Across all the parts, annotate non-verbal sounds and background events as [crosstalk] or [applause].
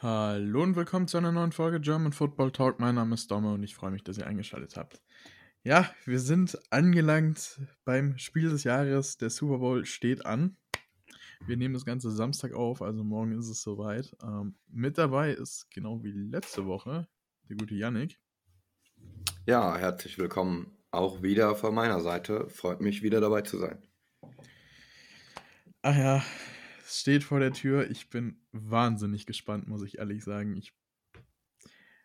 Hallo und willkommen zu einer neuen Folge German Football Talk. Mein Name ist Domme und ich freue mich, dass ihr eingeschaltet habt. Ja, wir sind angelangt beim Spiel des Jahres. Der Super Bowl steht an. Wir nehmen das Ganze Samstag auf, also morgen ist es soweit. Ähm, mit dabei ist genau wie letzte Woche der gute Yannick. Ja, herzlich willkommen auch wieder von meiner Seite. Freut mich wieder dabei zu sein. Ach ja, steht vor der Tür. Ich bin wahnsinnig gespannt, muss ich ehrlich sagen. Ich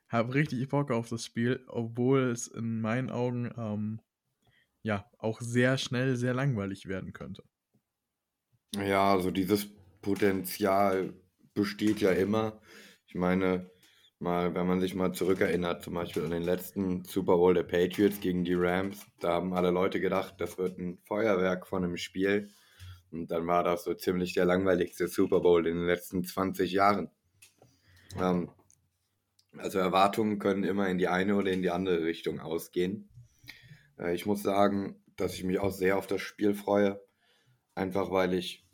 habe richtig Bock auf das Spiel, obwohl es in meinen Augen ähm, ja auch sehr schnell sehr langweilig werden könnte. Ja, also dieses Potenzial besteht ja immer. Ich meine, mal, wenn man sich mal zurückerinnert, zum Beispiel an den letzten Super Bowl der Patriots gegen die Rams, da haben alle Leute gedacht, das wird ein Feuerwerk von einem Spiel. Und dann war das so ziemlich der langweiligste Super Bowl in den letzten 20 Jahren. Ähm, also Erwartungen können immer in die eine oder in die andere Richtung ausgehen. Äh, ich muss sagen, dass ich mich auch sehr auf das Spiel freue. Einfach weil ich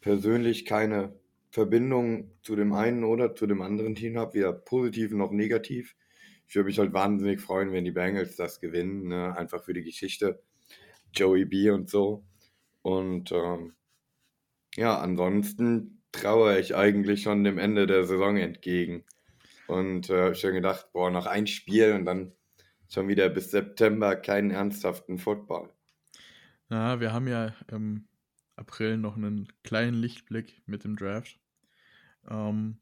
persönlich keine Verbindung zu dem einen oder zu dem anderen Team habe, weder positiv noch negativ. Ich würde mich halt wahnsinnig freuen, wenn die Bengals das gewinnen, ne? einfach für die Geschichte. Joey B und so. Und ähm, ja, ansonsten traue ich eigentlich schon dem Ende der Saison entgegen. Und äh, habe gedacht, boah, noch ein Spiel und dann schon wieder bis September keinen ernsthaften Football. Ja, wir haben ja im April noch einen kleinen Lichtblick mit dem Draft. Ähm,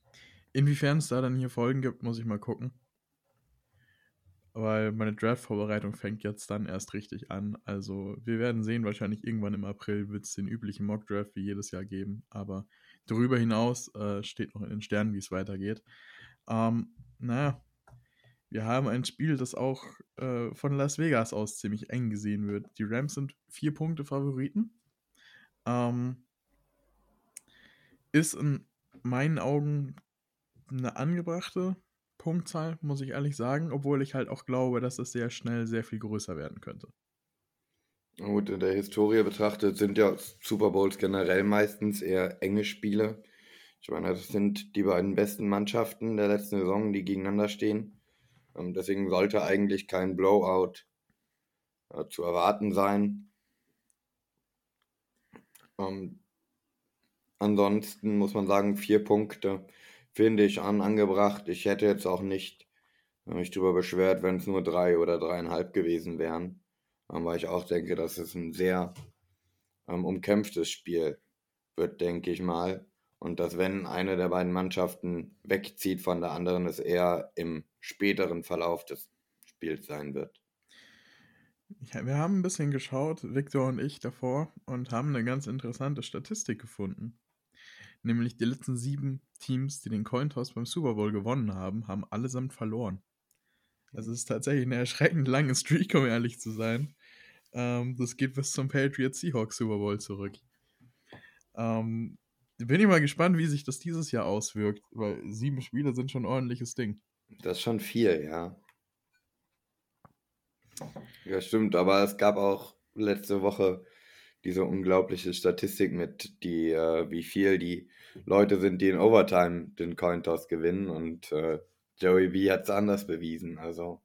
inwiefern es da dann hier Folgen gibt, muss ich mal gucken. Weil meine Draft-Vorbereitung fängt jetzt dann erst richtig an. Also wir werden sehen, wahrscheinlich irgendwann im April wird es den üblichen Mock-Draft wie jedes Jahr geben. Aber darüber hinaus äh, steht noch in den Sternen, wie es weitergeht. Ähm, naja, wir haben ein Spiel, das auch äh, von Las Vegas aus ziemlich eng gesehen wird. Die Rams sind vier Punkte Favoriten. Ähm, ist in meinen Augen eine angebrachte Punktzahl, muss ich ehrlich sagen, obwohl ich halt auch glaube, dass es sehr schnell sehr viel größer werden könnte. Gut, in der Historie betrachtet sind ja Super Bowls generell meistens eher enge Spiele. Ich meine, das sind die beiden besten Mannschaften der letzten Saison, die gegeneinander stehen. Ähm, deswegen sollte eigentlich kein Blowout äh, zu erwarten sein. Ähm, ansonsten muss man sagen, vier Punkte finde ich an angebracht. Ich hätte jetzt auch nicht äh, mich darüber beschwert, wenn es nur drei oder dreieinhalb gewesen wären. Ähm, weil ich auch denke, dass es ein sehr ähm, umkämpftes Spiel wird, denke ich mal. Und dass wenn eine der beiden Mannschaften wegzieht von der anderen, es eher im späteren Verlauf des Spiels sein wird. Ja, wir haben ein bisschen geschaut, Victor und ich davor, und haben eine ganz interessante Statistik gefunden. Nämlich die letzten sieben Teams, die den Cointoss beim Super Bowl gewonnen haben, haben allesamt verloren. Also es ist tatsächlich eine erschreckend lange Streak, um ehrlich zu sein. Ähm, das geht bis zum Patriots Seahawks Super Bowl zurück. Ähm, bin ich mal gespannt, wie sich das dieses Jahr auswirkt, weil sieben Spiele sind schon ein ordentliches Ding. Das ist schon viel, ja. Ja, stimmt, aber es gab auch letzte Woche diese unglaubliche Statistik mit, die, äh, wie viel die Leute sind, die in Overtime den Cointoss gewinnen und äh, Joey B hat es anders bewiesen. Also.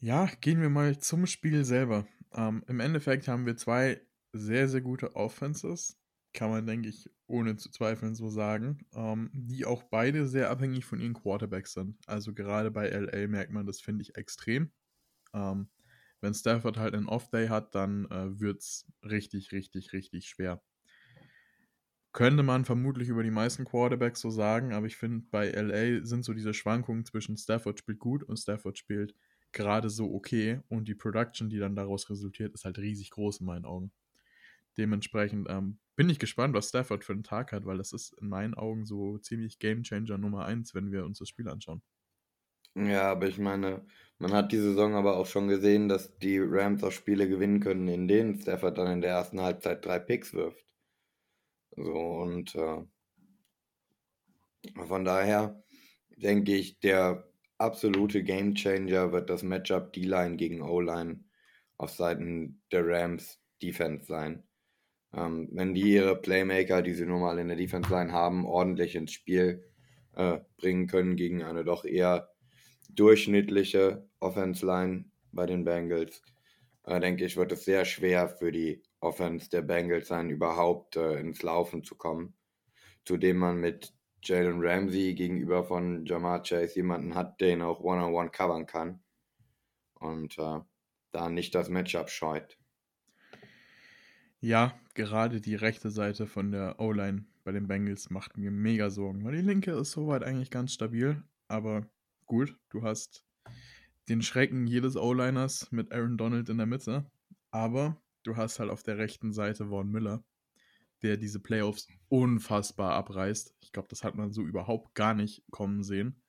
Ja, gehen wir mal zum Spiel selber. Ähm, Im Endeffekt haben wir zwei sehr, sehr gute Offenses, kann man, denke ich, ohne zu zweifeln so sagen, ähm, die auch beide sehr abhängig von ihren Quarterbacks sind. Also gerade bei LA merkt man das, finde ich, extrem. Ähm, wenn Stafford halt einen Off-Day hat, dann äh, wird es richtig, richtig, richtig schwer. Könnte man vermutlich über die meisten Quarterbacks so sagen, aber ich finde, bei LA sind so diese Schwankungen zwischen Stafford spielt gut und Stafford spielt gerade so okay und die Production, die dann daraus resultiert, ist halt riesig groß in meinen Augen. Dementsprechend ähm, bin ich gespannt, was Stafford für einen Tag hat, weil das ist in meinen Augen so ziemlich Gamechanger Nummer 1, wenn wir uns das Spiel anschauen. Ja, aber ich meine, man hat die Saison aber auch schon gesehen, dass die Rams auch Spiele gewinnen können, in denen Stafford dann in der ersten Halbzeit drei Picks wirft. So, und äh, von daher denke ich, der absolute Gamechanger wird das Matchup D-Line gegen O-Line auf Seiten der Rams Defense sein. Ähm, wenn die ihre Playmaker, die sie normal in der Defense Line haben, ordentlich ins Spiel äh, bringen können gegen eine doch eher durchschnittliche Offense Line bei den Bengals, äh, denke ich, wird es sehr schwer für die Offense der Bengals sein, überhaupt äh, ins Laufen zu kommen. Zudem man mit Jalen Ramsey gegenüber von Jamar Chase jemanden hat, der ihn auch one-on-one -on -one covern kann. Und äh, da nicht das Matchup scheut. Ja, gerade die rechte Seite von der O-Line bei den Bengals macht mir mega Sorgen, weil die linke ist soweit eigentlich ganz stabil, aber gut, du hast den Schrecken jedes O-Liners mit Aaron Donald in der Mitte, aber du hast halt auf der rechten Seite Vaughn Miller, der diese Playoffs unfassbar abreißt. Ich glaube, das hat man so überhaupt gar nicht kommen sehen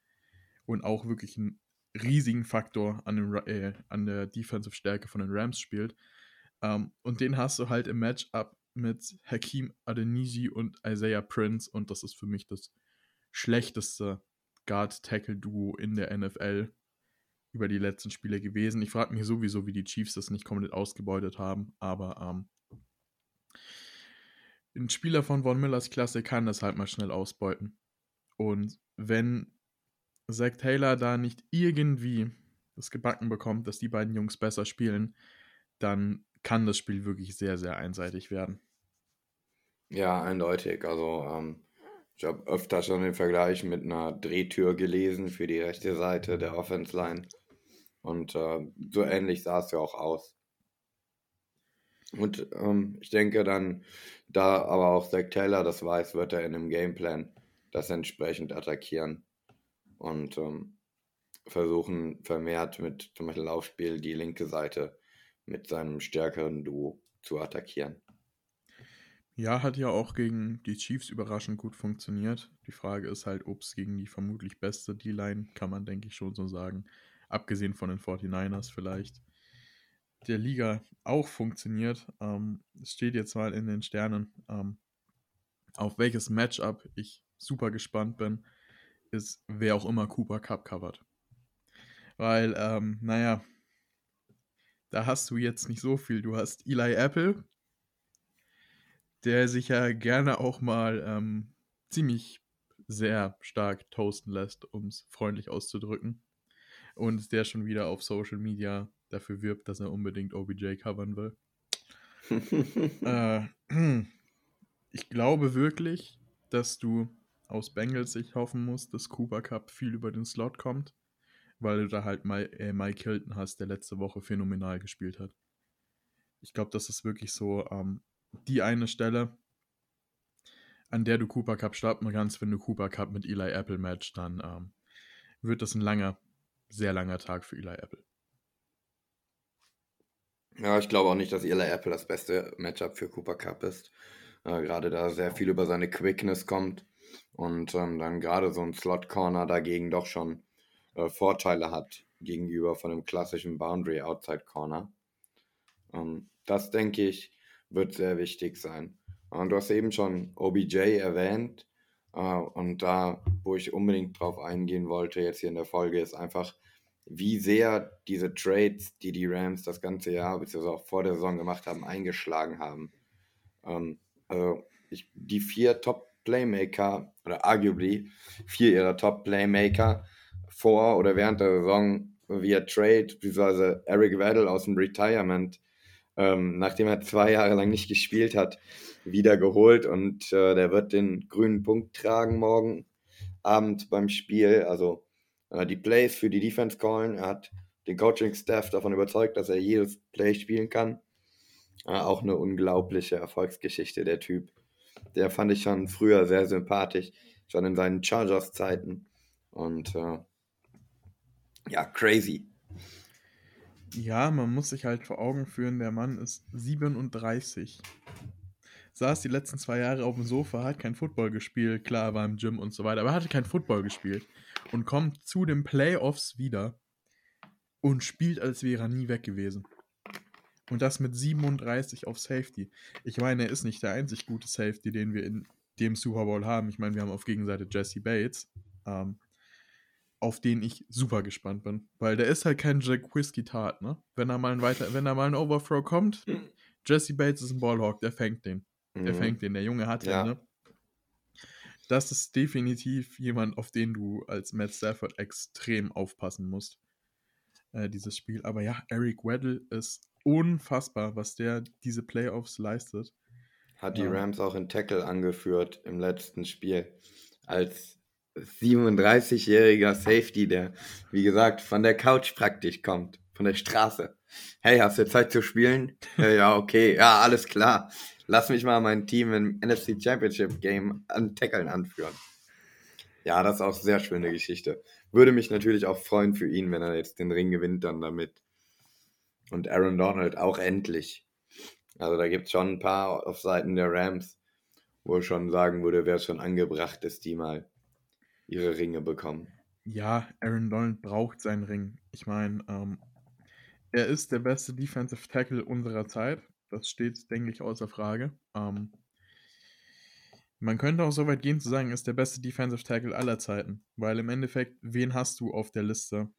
und auch wirklich einen riesigen Faktor an, dem, äh, an der Defensive-Stärke von den Rams spielt. Ähm, und den hast du halt im Matchup mit Hakim Adeniji und Isaiah Prince und das ist für mich das schlechteste Guard-Tackle-Duo in der NFL über die letzten Spiele gewesen. Ich frage mich sowieso, wie die Chiefs das nicht komplett ausgebeutet haben, aber ähm, ein Spieler von Von Millers Klasse kann das halt mal schnell ausbeuten. Und wenn Zach Taylor da nicht irgendwie das gebacken bekommt, dass die beiden Jungs besser spielen, dann kann das Spiel wirklich sehr, sehr einseitig werden. Ja, eindeutig. Also ähm, ich habe öfter schon den Vergleich mit einer Drehtür gelesen für die rechte Seite der Offense Line. Und äh, so ähnlich sah es ja auch aus. Und ähm, ich denke dann, da aber auch Zach Taylor das weiß, wird er in einem Gameplan das entsprechend attackieren und ähm, versuchen vermehrt mit zum Beispiel Laufspiel die linke Seite mit seinem stärkeren Duo zu attackieren. Ja, hat ja auch gegen die Chiefs überraschend gut funktioniert. Die Frage ist halt, ob es gegen die vermutlich beste D-Line, kann man denke ich schon so sagen, abgesehen von den 49ers vielleicht, der Liga auch funktioniert. Ähm, es steht jetzt mal in den Sternen, ähm, auf welches Matchup ich super gespannt bin, ist, wer auch immer Cooper Cup covert. Weil, ähm, naja, da hast du jetzt nicht so viel. Du hast Eli Apple, der sich ja gerne auch mal ähm, ziemlich sehr stark toasten lässt, um es freundlich auszudrücken. Und der schon wieder auf Social Media dafür wirbt, dass er unbedingt OBJ covern will. [laughs] äh, [clears throat] ich glaube wirklich, dass du aus Bengals Sicht hoffen musst, dass Cooper Cup viel über den Slot kommt weil du da halt Mike, äh, Mike Hilton hast, der letzte Woche phänomenal gespielt hat. Ich glaube, das ist wirklich so ähm, die eine Stelle, an der du Cooper Cup starten kannst, wenn du Cooper Cup mit Eli Apple matcht, dann ähm, wird das ein langer, sehr langer Tag für Eli Apple. Ja, ich glaube auch nicht, dass Eli Apple das beste Matchup für Cooper Cup ist. Äh, gerade da sehr viel über seine Quickness kommt und ähm, dann gerade so ein Slot Corner dagegen doch schon äh, Vorteile hat gegenüber von einem klassischen Boundary Outside Corner. Ähm, das denke ich wird sehr wichtig sein. Und du hast eben schon OBJ erwähnt. Äh, und da, wo ich unbedingt drauf eingehen wollte, jetzt hier in der Folge, ist einfach, wie sehr diese Trades, die die Rams das ganze Jahr, beziehungsweise auch vor der Saison gemacht haben, eingeschlagen haben. Ähm, also ich, die vier Top-Playmaker, oder arguably vier ihrer Top-Playmaker, vor oder während der Saison via Trade, beziehungsweise Eric Weddle aus dem Retirement, ähm, nachdem er zwei Jahre lang nicht gespielt hat, wieder geholt und äh, der wird den grünen Punkt tragen morgen Abend beim Spiel. Also äh, die Plays für die Defense callen. Er hat den Coaching-Staff davon überzeugt, dass er jedes Play spielen kann. Äh, auch eine unglaubliche Erfolgsgeschichte, der Typ. Der fand ich schon früher sehr sympathisch, schon in seinen Chargers-Zeiten. Und äh, ja, crazy. Ja, man muss sich halt vor Augen führen, der Mann ist 37. Saß die letzten zwei Jahre auf dem Sofa, hat kein Football gespielt, klar, war im Gym und so weiter, aber hatte kein Football gespielt. Und kommt zu den Playoffs wieder und spielt, als wäre er nie weg gewesen. Und das mit 37 auf Safety. Ich meine, er ist nicht der einzig gute Safety, den wir in dem Super Bowl haben. Ich meine, wir haben auf Gegenseite Jesse Bates. Ähm, auf den ich super gespannt bin. Weil der ist halt kein Jack Whiskey Tart, ne? Wenn er mal ein weiter, wenn er mal ein Overthrow kommt, [clears throat] Jesse Bates ist ein Ballhawk, der fängt den. der Mhm. fängt, den der Junge hat. Ja. Ne? Das ist definitiv jemand, auf den du als Matt Stafford extrem aufpassen musst. Äh, dieses Spiel. Aber ja, Eric Weddle ist unfassbar, was der diese Playoffs leistet. Hat die Ja. Rams auch in Tackle angeführt im letzten Spiel. Als 37-jähriger Safety, der, wie gesagt, von der Couch praktisch kommt. Von der Straße. Hey, hast du Zeit zu spielen? [laughs] Äh, ja, okay. Ja, alles klar. Lass mich mal mein Team im NFC Championship Game an Tackeln anführen. Ja, das ist auch eine sehr schöne Geschichte. Würde mich natürlich auch freuen für ihn, wenn er jetzt den Ring gewinnt dann damit. Und Aaron Donald auch endlich. Also da gibt es schon ein paar auf Seiten der Rams, wo ich schon sagen würde, wäre es schon angebracht, dass die mal ihre Ringe bekommen. Ja, Aaron Donald braucht seinen Ring. Ich meine, ähm, er ist der beste Defensive Tackle unserer Zeit. Das steht, denke ich, außer Frage. Ähm, man könnte auch so weit gehen zu sagen, er ist der beste Defensive Tackle aller Zeiten. Weil im Endeffekt, wen hast du auf der Liste?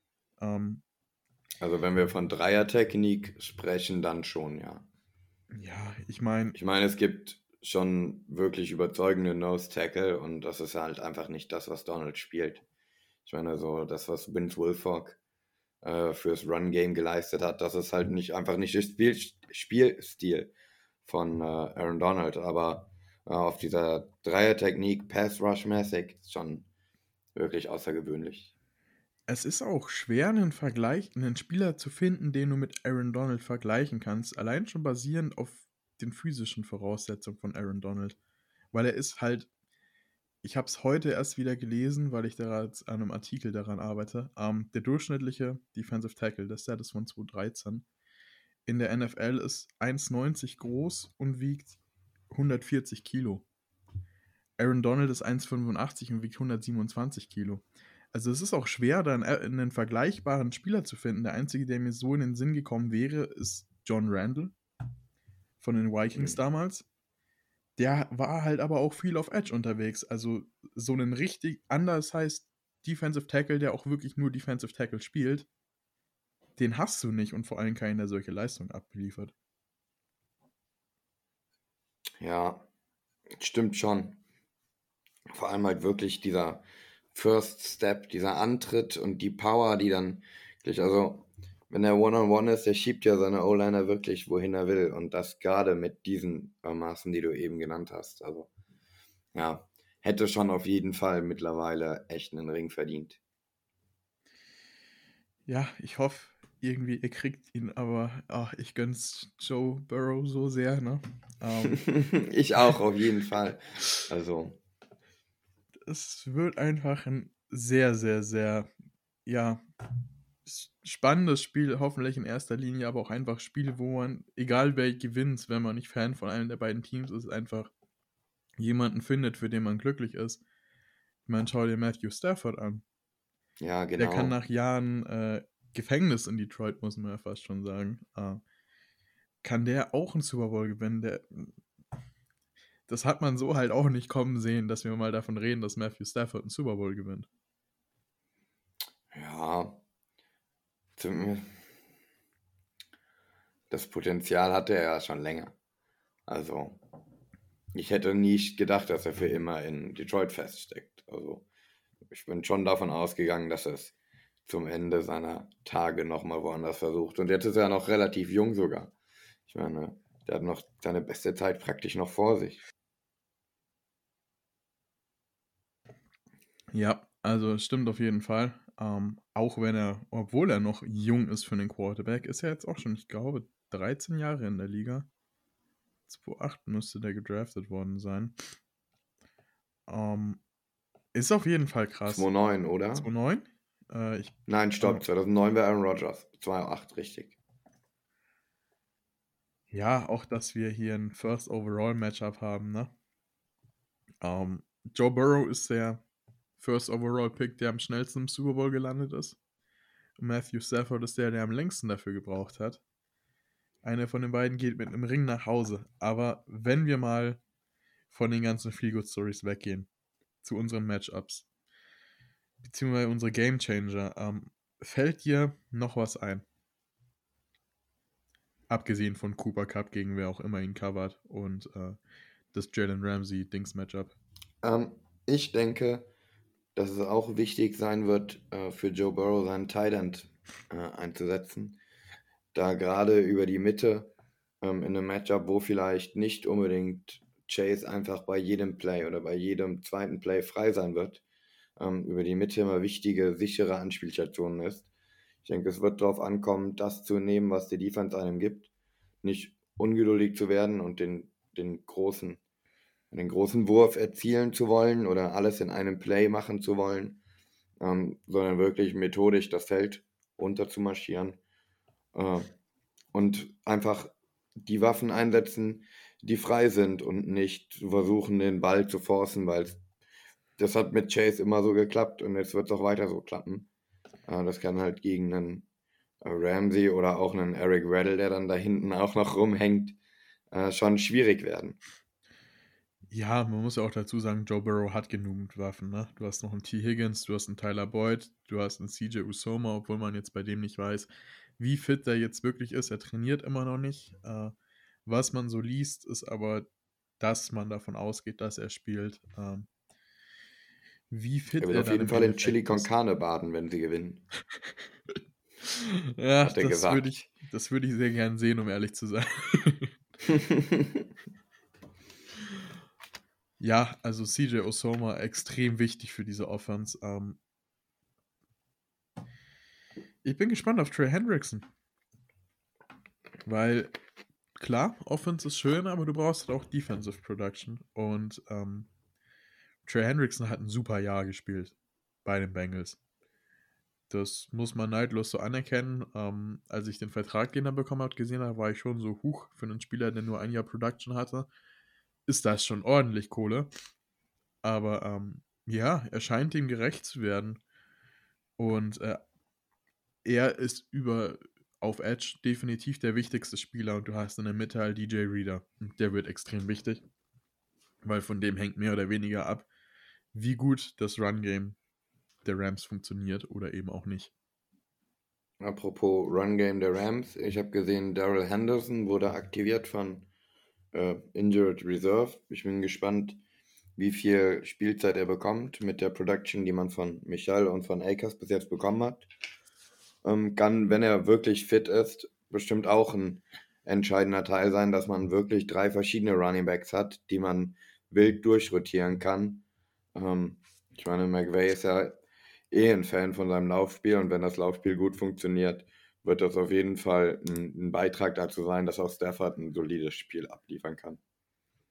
Ähm, Also wenn wir von Dreier-Technik sprechen, dann schon, ja. ja, ich meine, Ich meine, es gibt schon wirklich überzeugende Nose-Tackle und das ist halt einfach nicht das, was Donald spielt. Ich meine, so das, was Vince Wilfork äh, fürs Run-Game geleistet hat, das ist halt nicht einfach nicht der Spiel, Spielstil von äh, Aaron Donald, aber äh, auf dieser Dreier-Technik, Pass-Rush-mäßig, schon wirklich außergewöhnlich. es ist auch schwer, einen Vergleich, einen Spieler zu finden, den du mit Aaron Donald vergleichen kannst. Allein schon basierend auf den physischen Voraussetzungen von Aaron Donald. Weil er ist halt, ich habe es heute erst wieder gelesen, weil ich da an einem Artikel daran arbeite. Ähm, der durchschnittliche Defensive Tackle, das Status von 2013, in der NFL ist 1,90 groß und wiegt 140 Kilo. Aaron Donald ist 1,85 und wiegt 127 Kilo. Also es ist auch schwer, dann einen vergleichbaren Spieler zu finden. Der einzige, der mir so in den Sinn gekommen wäre, ist John Randall von den Vikings Mhm. damals. Der war halt aber auch viel auf Edge unterwegs. Also so einen richtig anders heißt Defensive Tackle, der auch wirklich nur Defensive Tackle spielt, den hast du nicht und vor allem keinen, der solche Leistung abliefert. Ja, stimmt schon. Vor allem halt wirklich dieser First Step, dieser Antritt und die Power, die dann wirklich, also wenn er One-on-One ist, der schiebt ja seine O-Liner wirklich, wohin er will. Und das gerade mit diesen äh, Maßen, die du eben genannt hast. Also, ja, hätte schon auf jeden Fall mittlerweile echt einen Ring verdient. Ja, ich hoffe, irgendwie ihr kriegt ihn, aber ach, ich gönn's Joe Burrow so sehr, ne? Ähm, [laughs] ich auch, auf jeden Fall. Also, es wird einfach ein sehr, sehr, sehr, ja, spannendes Spiel, hoffentlich in erster Linie, aber auch einfach Spiel, wo man, egal wer gewinnt, wenn man nicht Fan von einem der beiden Teams ist, einfach jemanden findet, für den man glücklich ist. Ich meine, schau dir Matthew Stafford an. ja, Der kann genau. nach Jahren äh, Gefängnis in Detroit, muss man ja fast schon sagen, äh, kann der auch einen Super Bowl gewinnen. Der, das hat man so halt auch nicht kommen sehen, dass wir mal davon reden, dass Matthew Stafford einen Super Bowl gewinnt. Ja, das Potenzial hatte er ja schon länger. Also, ich hätte nie gedacht, dass er für immer in Detroit feststeckt. Also, ich bin schon davon ausgegangen, dass er es zum Ende seiner Tage nochmal woanders versucht. Und jetzt ist er noch relativ jung sogar. Ich meine, der hat noch seine beste Zeit praktisch noch vor sich. Ja, also es stimmt auf jeden Fall. Ähm, auch wenn er, obwohl er noch jung ist für einen Quarterback, ist er jetzt auch schon, ich glaube, 13 Jahre in der Liga. 2008 müsste der gedraftet worden sein. Ähm, ist auf jeden Fall krass. 2009, oder? 2009? Äh, ich, Nein, stopp, Oh. 2009 war Aaron Rodgers. 2008, richtig. ja, auch, dass wir hier ein First Overall Matchup haben, ne? Ähm, Joe Burrow ist der First Overall Pick, der am schnellsten im Super Bowl gelandet ist. Und Matthew Stafford ist der, der am längsten dafür gebraucht hat. Einer von den beiden geht mit einem Ring nach Hause. Aber wenn wir mal von den ganzen Feel-Good Stories weggehen, zu unseren Matchups, beziehungsweise unsere Game Changer, ähm, fällt dir noch was ein? Abgesehen von Cooper Cup, gegen wer auch immer ihn covert und äh, das Jalen Ramsey-Dings-Matchup? Ähm, ich denke, dass es auch wichtig sein wird, äh, für Joe Burrow seinen End äh, einzusetzen. Da gerade über die Mitte ähm, in einem Matchup, wo vielleicht nicht unbedingt Chase einfach bei jedem Play oder bei jedem zweiten Play frei sein wird, ähm, über die Mitte immer wichtige, sichere Anspielstationen ist. Ich denke, es wird darauf ankommen, das zu nehmen, was die Defense einem gibt. Nicht ungeduldig zu werden und den, den, großen, den großen Wurf erzielen zu wollen oder alles in einem Play machen zu wollen, ähm, sondern wirklich methodisch das Feld runter zu marschieren äh, und einfach die Waffen einsetzen, die frei sind und nicht versuchen, den Ball zu forcen, weil das hat mit Chase immer so geklappt und jetzt wird es auch weiter so klappen. Äh, das kann halt gegen einen äh, Ramsey oder auch einen Eric Weddle, der dann da hinten auch noch rumhängt, äh, schon schwierig werden. Ja, man muss ja auch dazu sagen, Joe Burrow hat genügend Waffen. Ne? Du hast noch einen T. Higgins, du hast einen Tyler Boyd, du hast einen CJ Usoma, obwohl man jetzt bei dem nicht weiß, wie fit er jetzt wirklich ist. Er trainiert immer noch nicht. Äh, was man so liest, ist aber, dass man davon ausgeht, dass er spielt. Ähm, wie fit er wird er auf jeden Fall in Chili con Carne baden, wenn sie gewinnen. [laughs] ja, das würde ich, würd ich sehr gern sehen, um ehrlich zu sein. [laughs] [laughs] ja, also CJ Osoma extrem wichtig für diese Offense. Ähm, ich bin gespannt auf Trey Hendrickson. Weil, klar, Offense ist schön, aber du brauchst halt auch Defensive Production. Und ähm, Trey Hendrickson hat ein super Jahr gespielt bei den Bengals. Das muss man neidlos so anerkennen. Ähm, als ich den Vertrag, den er bekommen hat, gesehen habe, war ich schon so hoch für einen Spieler, der nur ein Jahr Production hatte. Ist das schon ordentlich Kohle. Aber ähm, ja, er scheint ihm gerecht zu werden. Und äh, er ist über auf Edge definitiv der wichtigste Spieler und du hast in der Mitte halt DJ Reader. Der wird extrem wichtig. Weil von dem hängt mehr oder weniger ab, wie gut das Run-Game der Rams funktioniert oder eben auch nicht. Apropos Run-Game der Rams, ich habe gesehen, Daryl Henderson wurde aktiviert von äh, Injured Reserve. Ich bin gespannt, wie viel Spielzeit er bekommt mit der Production, die man von Michal und von Akers bis jetzt bekommen hat. Ähm, kann, wenn er wirklich fit ist, bestimmt auch ein entscheidender Teil sein, dass man wirklich drei verschiedene Running Backs hat, die man wild durchrotieren kann ähm, ich meine, McVay ist ja eh ein Fan von seinem Laufspiel und wenn das Laufspiel gut funktioniert, wird das auf jeden Fall ein, ein Beitrag dazu sein, dass auch Stafford ein solides Spiel abliefern kann.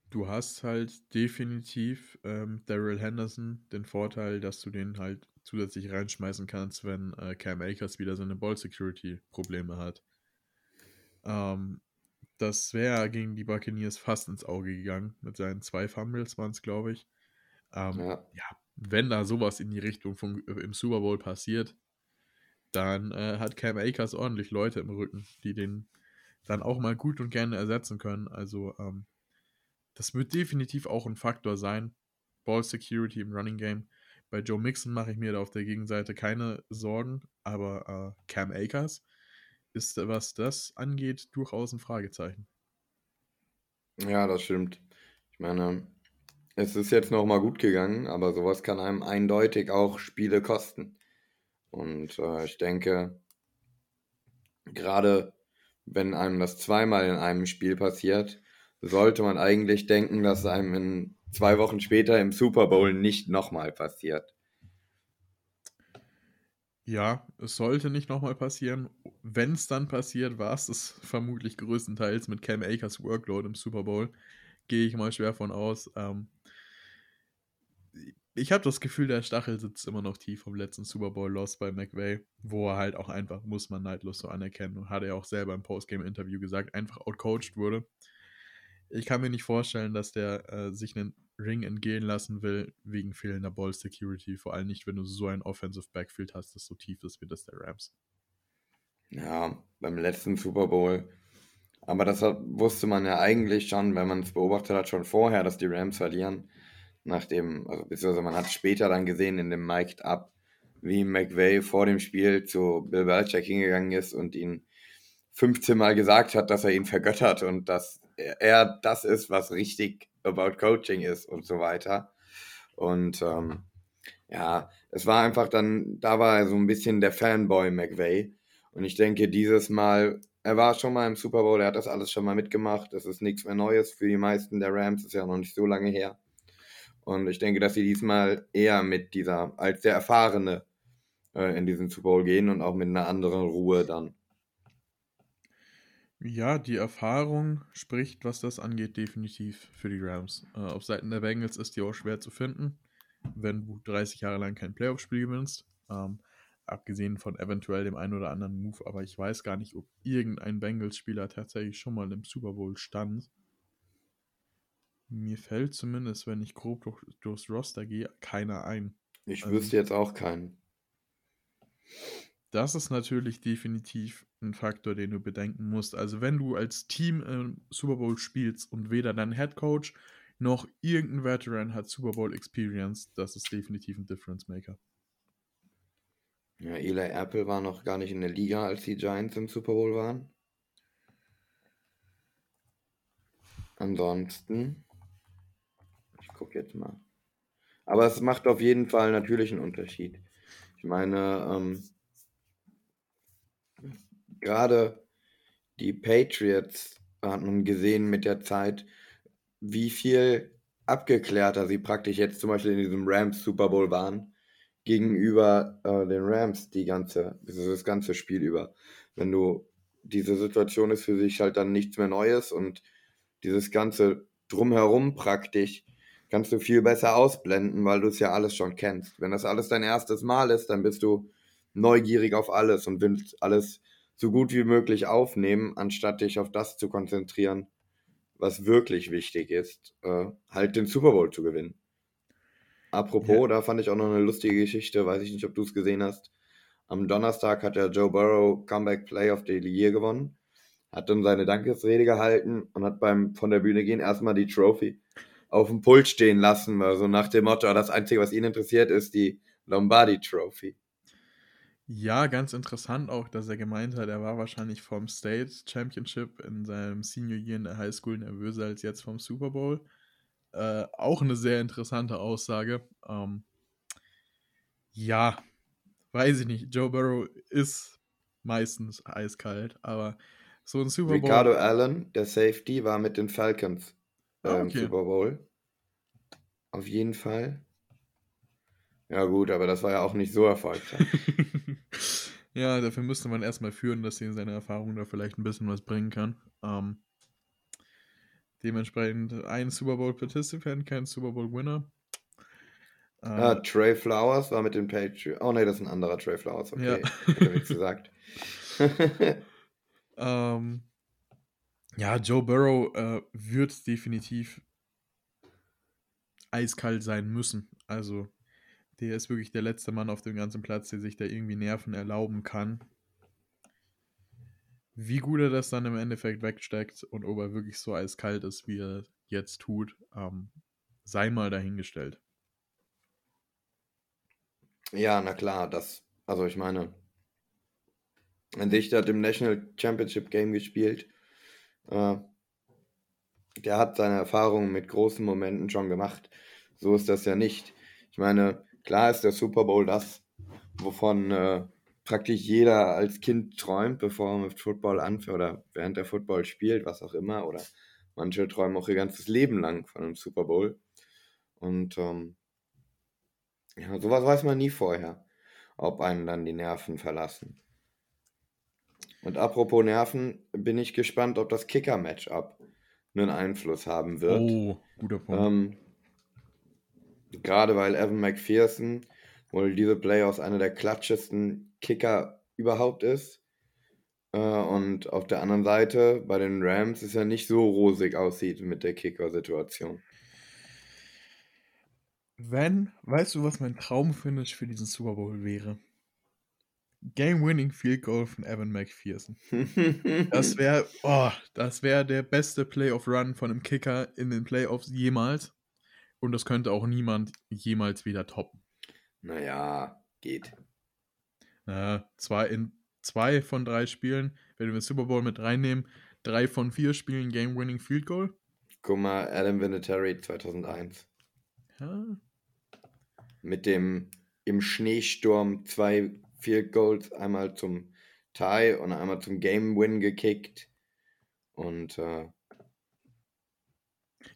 Du hast halt definitiv ähm, Daryl Henderson den Vorteil, dass du den halt zusätzlich reinschmeißen kannst, wenn äh, Cam Akers wieder seine Ball-Security-Probleme hat. Ähm, das wäre gegen die Buccaneers fast ins Auge gegangen. Mit seinen zwei Fumbles waren es, glaube ich. Ähm, ja. ja. wenn da sowas in die Richtung von, äh, im Super Bowl passiert, dann äh, hat Cam Akers ordentlich Leute im Rücken, die den dann auch mal gut und gerne ersetzen können. Also ähm, das wird definitiv auch ein Faktor sein. Ball Security im Running Game. Bei Joe Mixon mache ich mir da auf der Gegenseite keine Sorgen, aber äh, Cam Akers ist, was das angeht, durchaus ein Fragezeichen. Ja, das stimmt. Ich meine, es ist jetzt noch mal gut gegangen, aber sowas kann einem eindeutig auch Spiele kosten. Und äh, ich denke, gerade wenn einem das zweimal in einem Spiel passiert, sollte man eigentlich denken, dass einem in zwei Wochen später im Super Bowl nicht nochmal passiert. Ja, es sollte nicht nochmal passieren. Wenn es dann passiert, war es das [laughs] vermutlich größtenteils mit Cam Akers Workload im Super Bowl. Gehe ich mal schwer von aus. Ähm, ich habe das Gefühl, der Stachel sitzt immer noch tief vom letzten Super Bowl Loss bei McVay, wo er halt auch einfach, muss man neidlos so anerkennen, und hat er auch selber im Postgame-Interview gesagt, einfach outcoached wurde. Ich kann mir nicht vorstellen, dass der äh, sich einen Ring entgehen lassen will, wegen fehlender Ball Security, vor allem nicht, wenn du so ein Offensive Backfield hast, das so tief ist wie das der Rams. Ja, beim letzten Super Bowl. Aber das wusste man ja eigentlich schon, wenn man es beobachtet hat, schon vorher, dass die Rams verlieren nachdem, also beziehungsweise man hat später dann gesehen in dem Mic'd Up, wie McVay vor dem Spiel zu Bill Belichick hingegangen ist und ihn 15 Mal gesagt hat, dass er ihn vergöttert und dass er das ist, was richtig about Coaching ist und so weiter. Und ähm, ja, es war einfach dann, da war er so ein bisschen der Fanboy McVay. Und ich denke, dieses Mal, er war schon mal im Super Bowl, er hat das alles schon mal mitgemacht. Das ist nichts mehr Neues für die meisten der Rams, ist ja noch nicht so lange her. Und ich denke, dass sie diesmal eher mit dieser, als der Erfahrene äh, in diesen Super Bowl gehen und auch mit einer anderen Ruhe dann. Ja, die Erfahrung spricht, was das angeht, definitiv für die Rams. Äh, auf Seiten der Bengals ist die auch schwer zu finden, wenn du 30 Jahre lang kein Playoff-Spiel gewinnst. Ähm, abgesehen von eventuell dem einen oder anderen Move, aber ich weiß gar nicht, ob irgendein Bengals-Spieler tatsächlich schon mal im Super Bowl stand. Mir fällt zumindest, wenn ich grob durch, durchs Roster gehe, keiner ein. Ich also, wüsste jetzt auch keinen. Das ist natürlich definitiv ein Faktor, den du bedenken musst. Also wenn du als Team im Super Bowl spielst und weder dein Head Coach noch irgendein Veteran hat Super Bowl Experience, das ist definitiv ein Difference Maker. Ja, Eli Apple war noch gar nicht in der Liga, als die Giants im Super Bowl waren. Ansonsten, ich gucke jetzt mal. Aber es macht auf jeden Fall natürlich einen Unterschied. Ich meine, ähm, gerade die Patriots hat gesehen mit der Zeit, wie viel abgeklärter sie praktisch jetzt zum Beispiel in diesem Rams Super Bowl waren gegenüber äh, den Rams die ganze, das ganze Spiel über. Wenn du diese Situation ist für sich halt dann nichts mehr Neues und dieses ganze drumherum praktisch kannst du viel besser ausblenden, weil du es ja alles schon kennst. Wenn das alles dein erstes Mal ist, dann bist du neugierig auf alles und willst alles so gut wie möglich aufnehmen, anstatt dich auf das zu konzentrieren, was wirklich wichtig ist, äh, halt den Super Bowl zu gewinnen. Apropos, ja. da fand ich auch noch eine lustige Geschichte, weiß ich nicht, ob du es gesehen hast. Am Donnerstag hat der Joe Burrow Comeback Play of the Year gewonnen, hat dann seine Dankesrede gehalten und hat beim von der Bühne gehen erstmal die Trophy auf dem Pult stehen lassen, also nach dem Motto, das Einzige, was ihn interessiert, ist die Lombardi Trophy. Ja, ganz interessant auch, dass er gemeint hat, er war wahrscheinlich vom State Championship in seinem Senior Year in der High School nervöser als jetzt vom Super Bowl. Äh, auch eine sehr interessante Aussage. Ähm, ja, weiß ich nicht. Joe Burrow ist meistens eiskalt, aber so ein Super Bowl. Ricardo Allen, der Safety, war mit den Falcons ah, okay. im Super Bowl. Auf jeden Fall. Ja, gut, aber das war ja auch nicht so erfolgreich. [laughs] Ja, dafür müsste man erstmal führen, dass sie seine Erfahrung da vielleicht ein bisschen was bringen kann. Ähm, dementsprechend ein Super Bowl Participant, kein Super Bowl Winner. Äh, ah, Trey Flowers war mit dem Patriots. Oh ne, das ist ein anderer Trey Flowers, okay. Ja. Hätte nichts gesagt. [laughs] [laughs] ähm, ja, Joe Burrow äh, wird definitiv eiskalt sein müssen. Also der ist wirklich der letzte Mann auf dem ganzen Platz, der sich da irgendwie Nerven erlauben kann. Wie gut er das dann im Endeffekt wegsteckt und ob er wirklich so eiskalt ist, wie er jetzt tut, ähm, sei mal dahingestellt. Ja, na klar, das, also ich meine, ein Dichter hat im National Championship Game gespielt. Der hat seine Erfahrungen mit großen Momenten schon gemacht. So ist das ja nicht. Ich meine, Klar ist der Super Bowl das, wovon äh, praktisch jeder als Kind träumt, bevor er mit Football anfängt oder während der Football spielt, was auch immer. Oder manche träumen auch ihr ganzes Leben lang von einem Super Bowl. Und ähm, ja, sowas weiß man nie vorher, ob einen dann die Nerven verlassen. Und apropos Nerven, bin ich gespannt, ob das Kicker-Matchup einen Einfluss haben wird. Oh, guter Punkt. Ähm, Gerade weil Evan McPherson wohl diese Playoffs einer der klatschesten Kicker überhaupt ist. Äh, und auf der anderen Seite bei den Rams es ja nicht so rosig aussieht mit der Kicker-Situation. Wenn, weißt du, was mein Traumfinish für diesen Super Bowl wäre? Game-winning Field Goal von Evan McPherson. das [laughs] wäre, oh, das wäre der beste Playoff-Run von einem Kicker in den Playoffs jemals. Und das könnte auch niemand jemals wieder toppen. Naja, geht. Äh, zwei, in zwei von drei Spielen, wenn wir den Super Bowl mit reinnehmen, drei von vier Spielen Game-Winning Field Goal. Guck mal, Adam Vinatieri 2001. Ja. Mit dem im Schneesturm zwei Field Goals, einmal zum Tie und einmal zum Game Win gekickt. Und äh,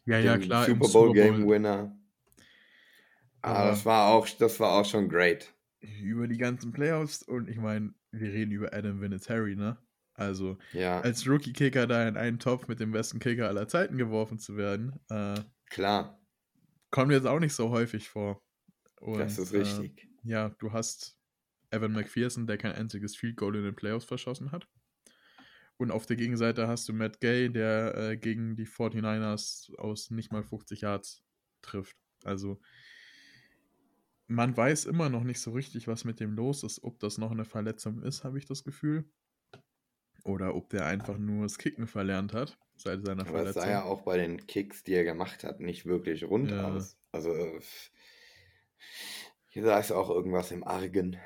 Ja, ja, klar. Super Bowl Game Winner. Ah, Aber- das war auch, das war auch schon great. Über die ganzen Playoffs und ich meine, wir reden über Adam Vinatieri, ne? Also, Ja, als Rookie-Kicker da in einen Topf mit dem besten Kicker aller Zeiten geworfen zu werden, äh, klar, kommt jetzt auch nicht so häufig vor. Und, das ist Äh, richtig. ja, du hast Evan McPherson, der kein einziges Field Goal in den Playoffs verschossen hat. Und auf der Gegenseite hast du Matt Gay, der äh, gegen die 49ers aus nicht mal 50 Yards trifft. Also man weiß immer noch nicht so richtig, was mit dem los ist. Ob das noch eine Verletzung ist, habe ich das Gefühl. Oder ob der einfach nur das Kicken verlernt hat seit seiner Aber es Verletzung. sah ja auch bei den Kicks, die er gemacht hat, nicht wirklich rund Ja. aus. Also, äh, hier sah es auch irgendwas im Argen.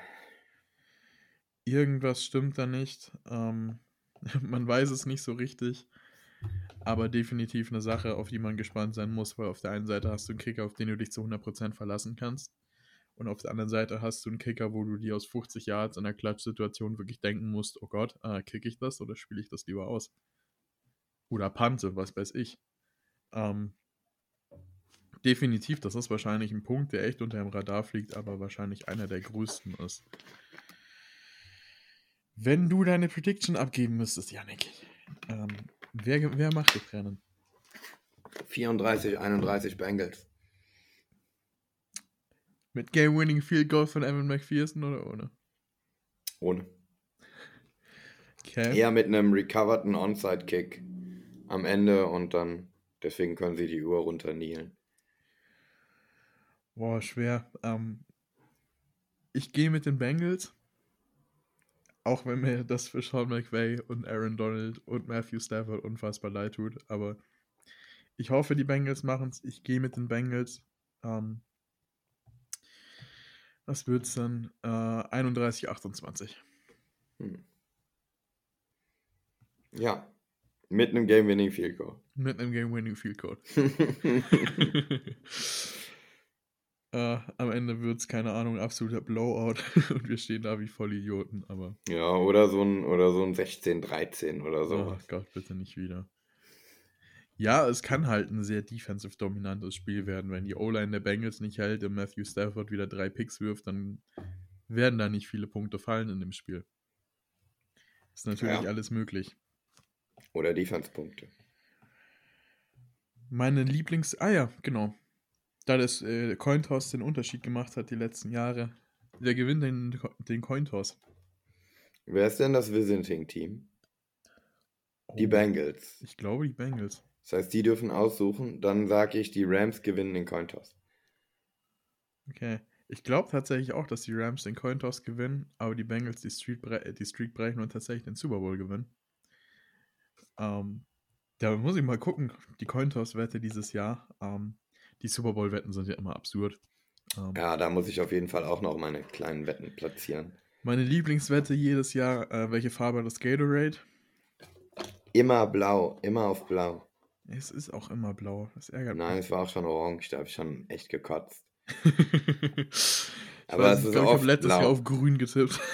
Irgendwas stimmt da nicht. Ähm, [laughs] man weiß es nicht so richtig. Aber definitiv eine Sache, auf die man gespannt sein muss, weil auf der einen Seite hast du einen Kicker, auf den du dich zu 100% verlassen kannst. Und auf der anderen Seite hast du einen Kicker, wo du dir aus 50 Yards in einer Klatschsituation wirklich denken musst, oh Gott, äh, kicke ich das oder spiele ich das lieber aus? Oder Pante, was weiß ich. Ähm, definitiv, das ist wahrscheinlich ein Punkt, der echt unter dem Radar fliegt, aber wahrscheinlich einer der größten ist. Wenn du deine Prediction abgeben müsstest, Yannick, ähm, wer, wer macht das Rennen? 34, 31 Bengals. Mit Game-Winning Field Goal von Evan McPherson oder ohne? Ohne. Okay. Eher mit einem recoverten Onside-Kick am Ende und dann, deswegen können sie die Uhr runternielen. Boah, schwer. Ähm, ich gehe mit den Bengals. Auch wenn mir das für Sean McVay und Aaron Donald und Matthew Stafford unfassbar leid tut. Aber ich hoffe, die Bengals machen es. Ich gehe mit den Bengals. Ähm, was wird's dann? Äh, 31, 28. Hm. Ja, mit einem Game-Winning Field Goal. Mit einem Game-Winning Field Goal. [laughs] [laughs] äh, am Ende wird es, keine Ahnung, absoluter Blowout [laughs] und wir stehen da wie Vollidioten, aber ja, oder so ein, oder so ein 16-13 oder so. oh Gott, bitte nicht wieder. Ja, es kann halt ein sehr defensive dominantes Spiel werden. Wenn die O-Line der Bengals nicht hält und Matthew Stafford wieder drei Picks wirft, dann werden da nicht viele Punkte fallen in dem Spiel. Ist natürlich Ja. alles möglich. Oder Defense-Punkte. Meine Lieblings... Ah ja, genau. Da das äh, Cointoss den Unterschied gemacht hat die letzten Jahre. Der gewinnt den, den Cointoss. Wer ist denn das Visiting-Team? Die Oh, Bengals. Ich glaube die Bengals. Das heißt, die dürfen aussuchen. Dann sage ich, die Rams gewinnen den Cointoss. Okay. Ich glaube tatsächlich auch, dass die Rams den Cointoss gewinnen, aber die Bengals die Streak, äh, die Streak brechen und tatsächlich den Super Bowl gewinnen. Ähm, da muss ich mal gucken, die Cointoss-Wette dieses Jahr. Ähm, die Super Bowl-Wetten sind ja immer absurd. Ähm, Ja, da muss ich auf jeden Fall auch noch meine kleinen Wetten platzieren. Meine Lieblingswette jedes Jahr, äh, welche Farbe hat das Gatorade? Immer blau, immer auf blau. Es ist auch immer blau. Das ärgert Nein, mich. es war auch schon orange, da habe ich schon echt gekotzt. [laughs] Aber weiß es ist glaub, ich habe letztes Jahr blau. auf grün getippt. [laughs]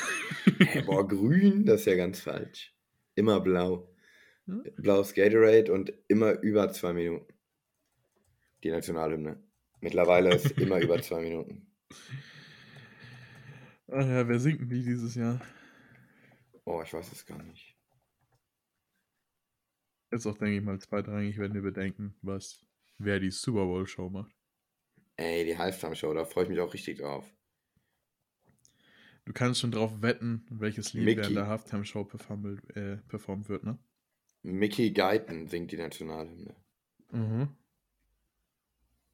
Hey, boah, grün, das ist ja ganz falsch. Immer blau. Hm? Blaues Gatorade und immer über zwei Minuten. Die Nationalhymne. Mittlerweile ist immer über [laughs] zwei Minuten. Ach ja, wer singt denn die dieses Jahr? Oh, ich weiß es gar nicht. Ist auch, denke ich mal, zweitrangig, wenn wir bedenken, was wer die Super Bowl Show macht. Ey, die Halftime-Show, da freue ich mich auch richtig drauf. Du kannst schon drauf wetten, welches Lied Mickey. während der Halftime Show performt, äh, performt wird, ne? Mickey Guyton singt die Nationalhymne. Mhm.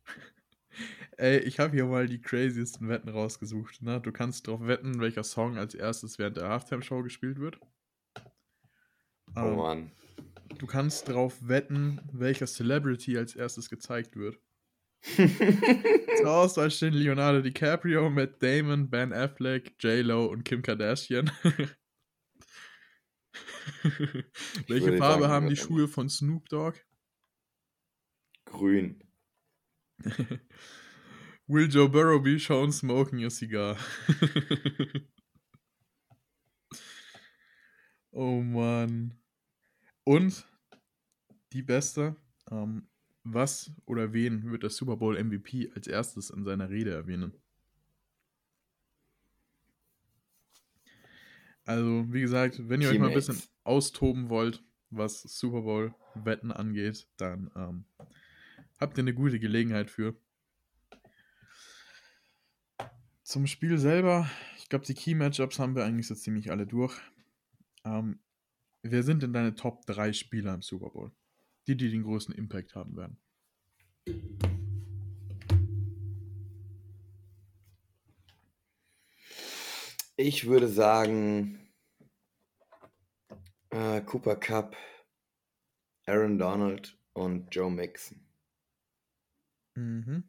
[laughs] Ey, ich habe hier mal die craziesten Wetten rausgesucht. Ne? Du kannst drauf wetten, welcher Song als erstes während der Halftime-Show gespielt wird. Oh Ähm, Mann. du kannst drauf wetten, welcher Celebrity als erstes gezeigt wird. [laughs] Zur Auswahl stehen Leonardo DiCaprio, Matt Damon, Ben Affleck, J-Lo und Kim Kardashian. [laughs] Welche Farbe haben die Schuhe von Snoop Dogg? Grün. [laughs] Will Joe Burrow be shown smoking a cigar? [laughs] oh Mann. Und die beste, ähm, was oder wen wird der Super Bowl MVP als erstes in seiner Rede erwähnen? Also, wie gesagt, wenn ihr euch mal ein bisschen Teammates. austoben wollt, was Super Bowl-Wetten angeht, dann ähm, habt ihr eine gute Gelegenheit für. Zum Spiel selber, ich glaube, die Key-Matchups haben wir eigentlich so ziemlich alle durch. Ähm, wer sind denn deine Top 3 Spieler im Super Bowl? Die, die den größten Impact haben werden. Ich würde sagen, äh, Cooper Cup, Aaron Donald und Joe Mixon. Mhm.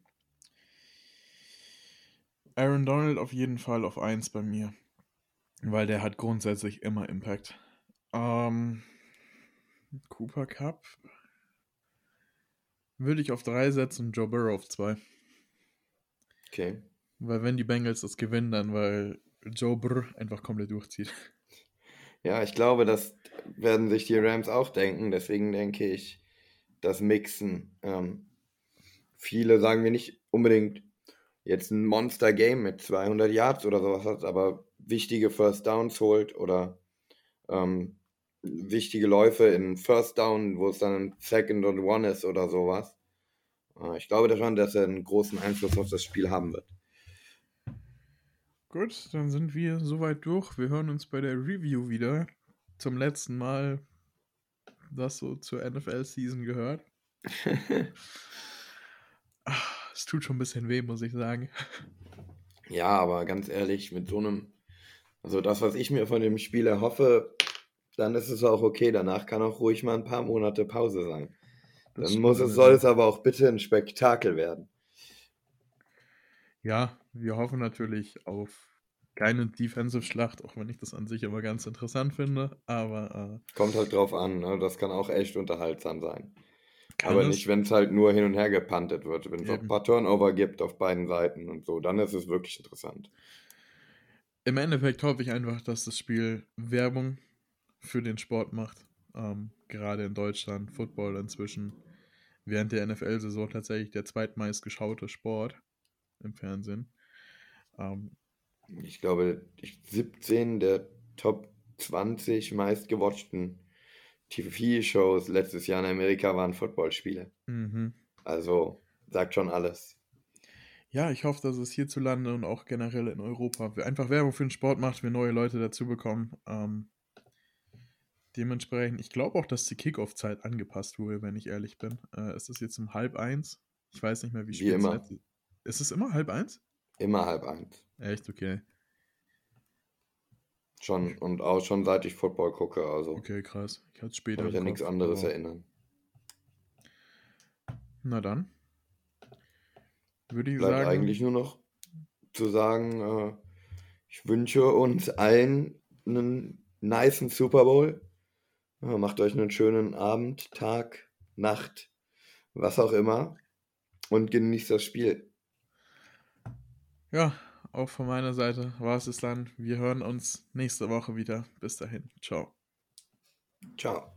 Aaron Donald auf jeden Fall auf 1 bei mir. Weil der hat grundsätzlich immer Impact. Ähm, Cooper Cup würde ich auf 3 setzen und Joe Burrow auf 2. Okay. Weil wenn die Bengals das gewinnen, dann weil Joe Burr einfach komplett durchzieht. Ja, ich glaube, das werden sich die Rams auch denken. Deswegen denke ich, das Mixen. Ähm, viele sagen wir nicht unbedingt jetzt ein Monster-Game mit 200 Yards oder sowas hat, aber wichtige First Downs holt oder ähm, wichtige Läufe in First Down, wo es dann ein Second und One ist oder sowas. Äh, ich glaube schon, dass er einen großen Einfluss auf das Spiel haben wird. Gut, dann sind wir soweit durch. Wir hören uns bei der Review wieder. Zum letzten Mal, das so zur NFL-Season gehört. [laughs] Es tut schon ein bisschen weh, muss ich sagen. Ja, aber ganz ehrlich, mit so einem, also das, was ich mir von dem Spiel erhoffe, dann ist es auch okay. Danach kann auch ruhig mal ein paar Monate Pause sein. Dann muss es, soll es aber auch bitte ein Spektakel werden. Ja, wir hoffen natürlich auf keine Defensive-Schlacht, auch wenn ich das an sich immer ganz interessant finde. Aber äh, Kommt halt drauf an, ne? das kann auch echt unterhaltsam sein. Kann aber nicht, wenn es halt nur hin und her gepantet wird. Wenn es auch ein paar Turnover gibt auf beiden Seiten und so, dann ist es wirklich interessant. Im Endeffekt hoffe ich einfach, dass das Spiel Werbung für den Sport macht. Ähm, gerade in Deutschland, Football inzwischen während der NFL-Saison tatsächlich der zweitmeist geschaute Sport im Fernsehen. Ähm, Ich glaube, ich- 17 der Top 20 meistgewatchten TV-Shows letztes Jahr in Amerika waren Footballspiele. mhm. Also sagt schon alles. Ja, ich hoffe, dass es hierzulande und auch generell in Europa einfach Werbung für den Sport macht, wir neue Leute dazu bekommen. Ähm, dementsprechend, ich glaube auch, dass die Kickoff-Zeit angepasst wurde, wenn ich ehrlich bin. Äh, es ist jetzt um halb eins. Ich weiß nicht mehr, wie Wie spät es immer. Ist es immer halb eins? Immer halb eins. Echt, okay. Schon und auch schon seit ich Football gucke. Also Okay, krass. Ich hatte später. kann mich an nichts anderes aber- erinnern. Na dann. Würde ich Bleibt sagen. eigentlich nur noch zu sagen, äh, ich wünsche uns allen einen nicen Super Bowl. Ja, macht euch einen schönen Abend, Tag, Nacht, was auch immer. Und genießt das Spiel. Ja, auch von meiner Seite war es es dann. Wir hören uns nächste Woche wieder. Bis dahin. Ciao. Ciao.